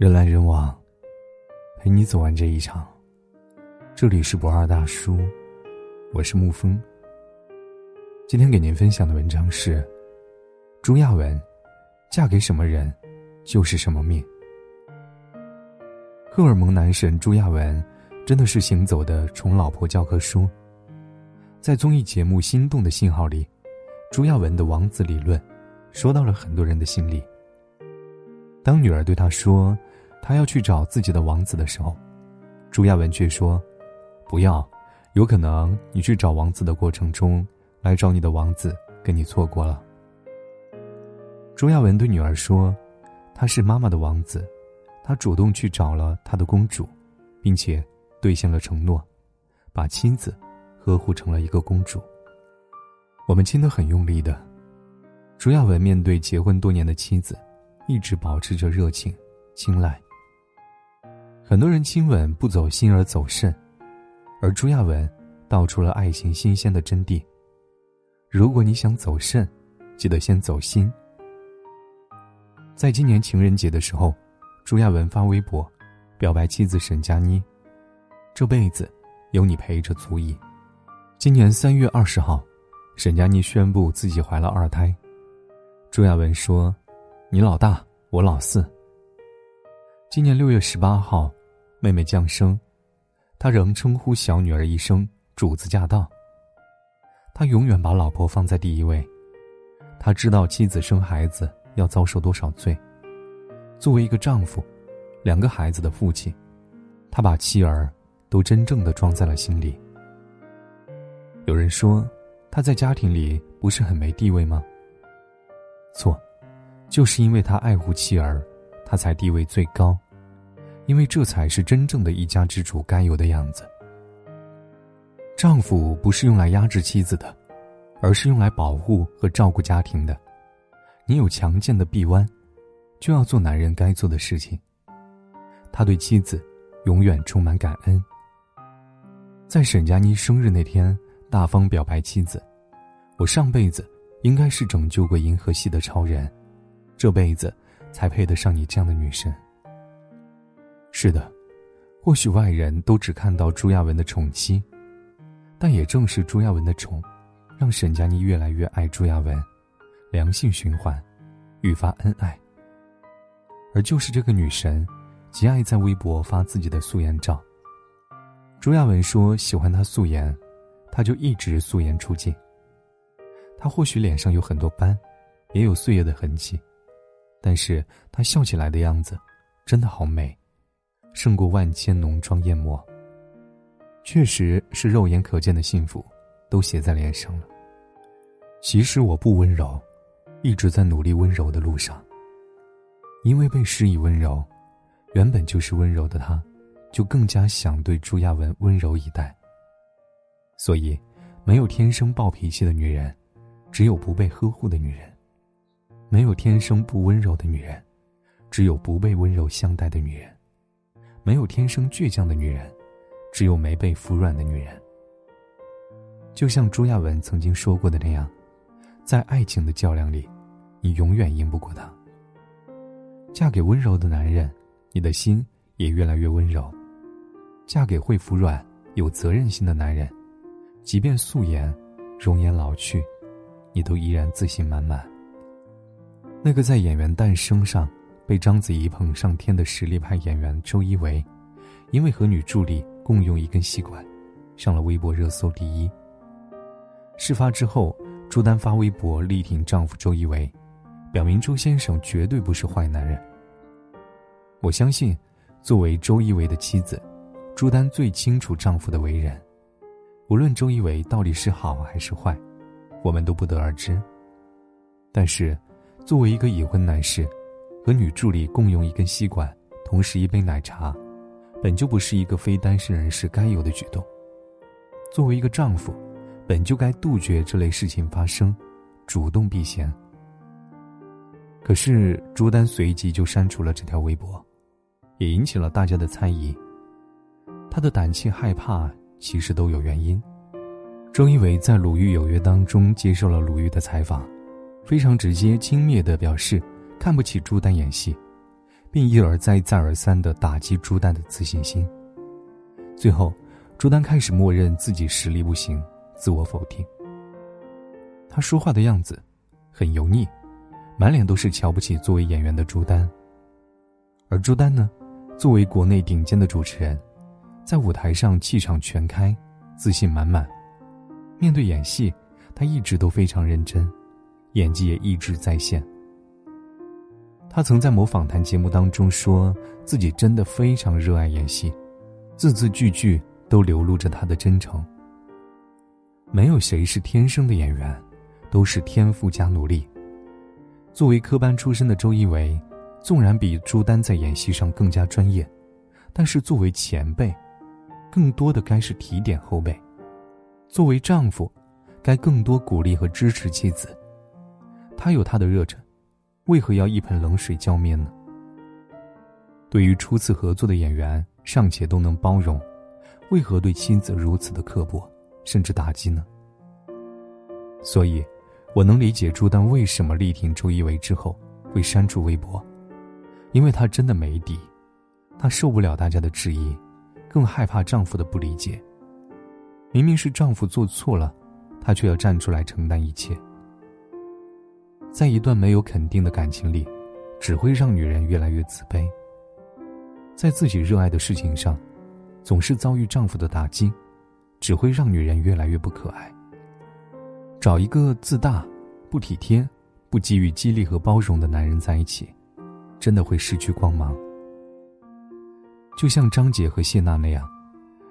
人来人往，陪你走完这一场。这里是不二大叔，我是沐风。今天给您分享的文章是朱亚文：嫁给什么人，就是什么命。荷尔蒙男神朱亚文，真的是行走的宠老婆教科书。在综艺节目《心动的信号》里，朱亚文的王子理论，说到了很多人的心里。当女儿对他说。他要去找自己的王子的时候，朱亚文却说：“不要，有可能你去找王子的过程中，来找你的王子跟你错过了。”朱亚文对女儿说：“他是妈妈的王子，他主动去找了他的公主，并且兑现了承诺，把妻子呵护成了一个公主。我们亲得很用力的。”朱亚文面对结婚多年的妻子，一直保持着热情、青睐。很多人亲吻不走心而走肾，而朱亚文道出了爱情新鲜的真谛。如果你想走肾，记得先走心。在今年情人节的时候，朱亚文发微博，表白妻子沈佳妮：“这辈子有你陪着足矣。”今年三月二十号，沈佳妮宣布自己怀了二胎。朱亚文说：“你老大，我老四。”今年六月十八号。妹妹降生，他仍称呼小女儿一声“主子驾到”。他永远把老婆放在第一位，他知道妻子生孩子要遭受多少罪。作为一个丈夫，两个孩子的父亲，他把妻儿都真正的装在了心里。有人说，他在家庭里不是很没地位吗？错，就是因为他爱护妻儿，他才地位最高。因为这才是真正的一家之主该有的样子。丈夫不是用来压制妻子的，而是用来保护和照顾家庭的。你有强健的臂弯，就要做男人该做的事情。他对妻子永远充满感恩。在沈佳妮生日那天，大方表白妻子：“我上辈子应该是拯救过银河系的超人，这辈子才配得上你这样的女神。”是的，或许外人都只看到朱亚文的宠妻，但也正是朱亚文的宠，让沈佳妮越来越爱朱亚文，良性循环，愈发恩爱。而就是这个女神，极爱在微博发自己的素颜照。朱亚文说喜欢她素颜，她就一直素颜出镜。她或许脸上有很多斑，也有岁月的痕迹，但是她笑起来的样子，真的好美。胜过万千浓妆艳抹。确实是肉眼可见的幸福，都写在脸上了。其实我不温柔，一直在努力温柔的路上。因为被施以温柔，原本就是温柔的他，就更加想对朱亚文温柔以待。所以，没有天生暴脾气的女人，只有不被呵护的女人；没有天生不温柔的女人，只有不被温柔相待的女人。没有天生倔强的女人，只有没被服软的女人。就像朱亚文曾经说过的那样，在爱情的较量里，你永远赢不过他。嫁给温柔的男人，你的心也越来越温柔；嫁给会服软、有责任心的男人，即便素颜、容颜老去，你都依然自信满满。那个在演员诞生上。被章子怡捧上天的实力派演员周一围，因为和女助理共用一根吸管，上了微博热搜第一。事发之后，朱丹发微博力挺丈夫周一围，表明周先生绝对不是坏男人。我相信，作为周一围的妻子，朱丹最清楚丈夫的为人。无论周一围到底是好还是坏，我们都不得而知。但是，作为一个已婚男士，和女助理共用一根吸管，同时一杯奶茶，本就不是一个非单身人士该有的举动。作为一个丈夫，本就该杜绝这类事情发生，主动避嫌。可是朱丹随即就删除了这条微博，也引起了大家的猜疑。他的胆怯害怕其实都有原因。周一围在《鲁豫有约》当中接受了鲁豫的采访，非常直接轻蔑的表示。看不起朱丹演戏，并一而再、再而三的打击朱丹的自信心。最后，朱丹开始默认自己实力不行，自我否定。他说话的样子很油腻，满脸都是瞧不起作为演员的朱丹。而朱丹呢，作为国内顶尖的主持人，在舞台上气场全开，自信满满。面对演戏，他一直都非常认真，演技也一直在线。他曾在某访谈节目当中说自己真的非常热爱演戏。字字句句都流露着他的真诚。没有谁是天生的演员，都是天赋加努力。作为科班出身的周一围，纵然比朱丹在演戏上更加专业，但是作为前辈，更多的该是提点后辈；作为丈夫，该更多鼓励和支持妻子。他有他的热忱，为何要一盆冷水浇面呢？对于初次合作的演员。尚且都能包容，为何对妻子如此的刻薄，甚至打击呢？所以，我能理解朱丹为什么力挺周一围之后会删除微博，因为她真的没底，她受不了大家的质疑，更害怕丈夫的不理解。明明是丈夫做错了，她却要站出来承担一切。在一段没有肯定的感情里，只会让女人越来越自卑。在自己热爱的事情上，总是遭遇丈夫的打击，只会让女人越来越不可爱。找一个自大、不体贴、不给予激励和包容的男人在一起，真的会失去光芒。就像张杰和谢娜那样，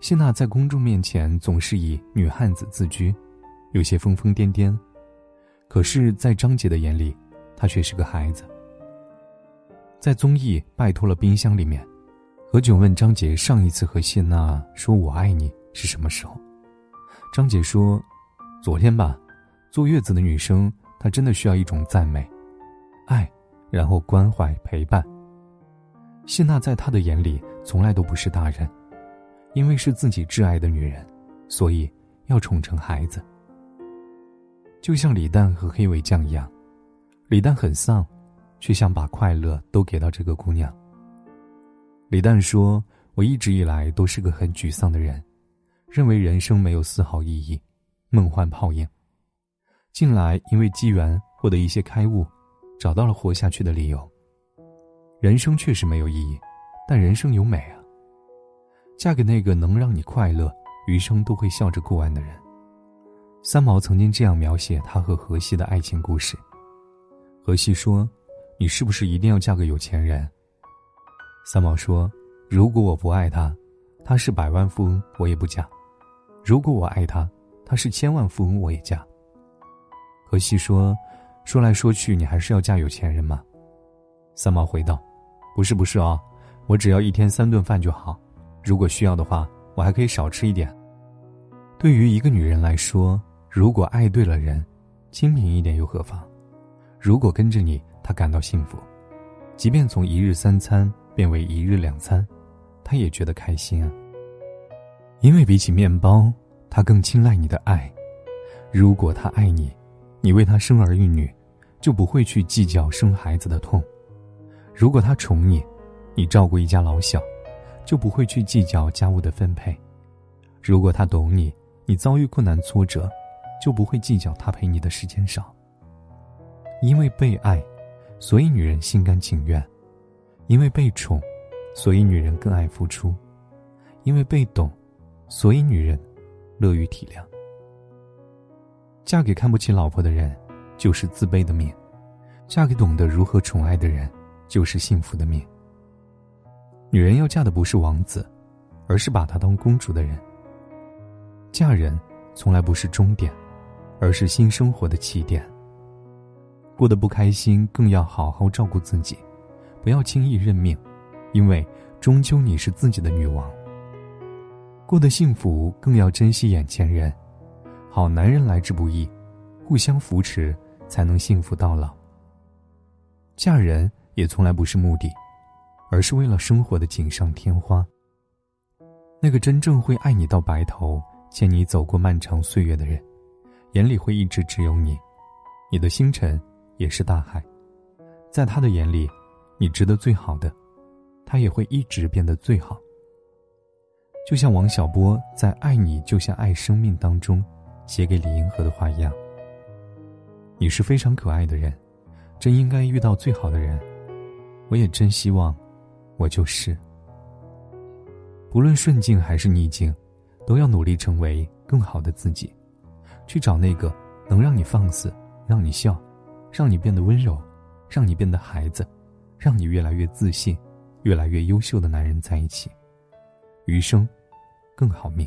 谢娜在公众面前总是以女汉子自居，有些疯疯癫癫，可是，在张杰的眼里，她却是个孩子。在综艺《拜托了冰箱》里面。何炅问张杰：“上一次和谢娜说我爱你是什么时候？”张杰说：“昨天吧。”坐月子的女生，她真的需要一种赞美、爱，然后关怀陪伴。谢娜在他的眼里从来都不是大人，因为是自己挚爱的女人，所以要宠成孩子。就像李诞和黑尾酱一样，李诞很丧，却想把快乐都给到这个姑娘。李诞说：“我一直以来都是个很沮丧的人，认为人生没有丝毫意义，梦幻泡影。近来因为机缘获得一些开悟，找到了活下去的理由。人生确实没有意义，但人生有美啊！嫁给那个能让你快乐、余生都会笑着过完的人。”三毛曾经这样描写他和荷西的爱情故事。荷西说：“你是不是一定要嫁个有钱人？”三毛说：“如果我不爱他，他是百万富翁，我也不嫁；如果我爱他，他是千万富翁，我也嫁。”荷西说：“说来说去，你还是要嫁有钱人吗。”三毛回道：“不是不是啊，我只要一天三顿饭就好。如果需要的话，我还可以少吃一点。对于一个女人来说，如果爱对了人，清贫一点又何妨？如果跟着你，他感到幸福，即便从一日三餐。”变为一日两餐，他也觉得开心啊。因为比起面包，他更青睐你的爱。如果他爱你，你为他生儿育女，就不会去计较生孩子的痛；如果他宠你，你照顾一家老小，就不会去计较家务的分配；如果他懂你，你遭遇困难挫折，就不会计较他陪你的时间少。因为被爱，所以女人心甘情愿。因为被宠，所以女人更爱付出；因为被懂，所以女人乐于体谅。嫁给看不起老婆的人，就是自卑的命；嫁给懂得如何宠爱的人，就是幸福的命。女人要嫁的不是王子，而是把她当公主的人。嫁人从来不是终点，而是新生活的起点。过得不开心，更要好好照顾自己。不要轻易认命，因为终究你是自己的女王。过得幸福，更要珍惜眼前人。好男人来之不易，互相扶持才能幸福到老。嫁人也从来不是目的，而是为了生活的锦上添花。那个真正会爱你到白头，牵你走过漫长岁月的人，眼里会一直只有你。你的星辰也是大海，在他的眼里。你值得最好的，他也会一直变得最好。就像王小波在《爱你就像爱生命》当中写给李银河的话一样：“你是非常可爱的人，真应该遇到最好的人。我也真希望，我就是。不论顺境还是逆境，都要努力成为更好的自己，去找那个能让你放肆、让你笑、让你变得温柔、让你变得孩子、让你越来越自信、越来越优秀的男人在一起。”余生，更好命。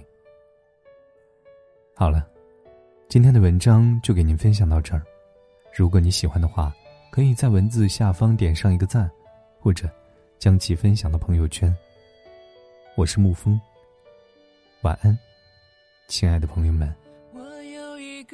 好了，今天的文章就给您分享到这儿。如果你喜欢的话，可以在文字下方点上一个赞，或者将其分享到朋友圈。我是沐风，晚安，亲爱的朋友们。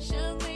想你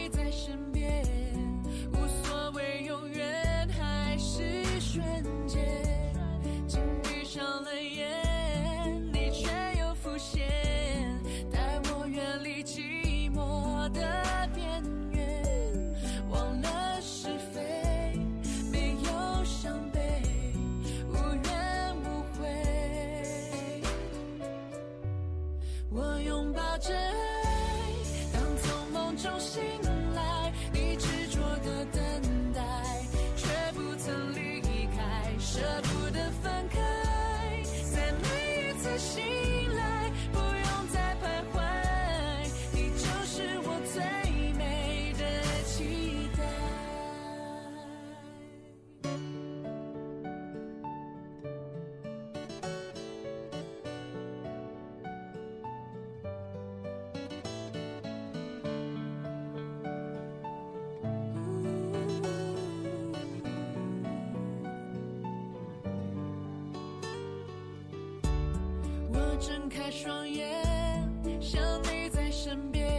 睁开双眼，想你在身边，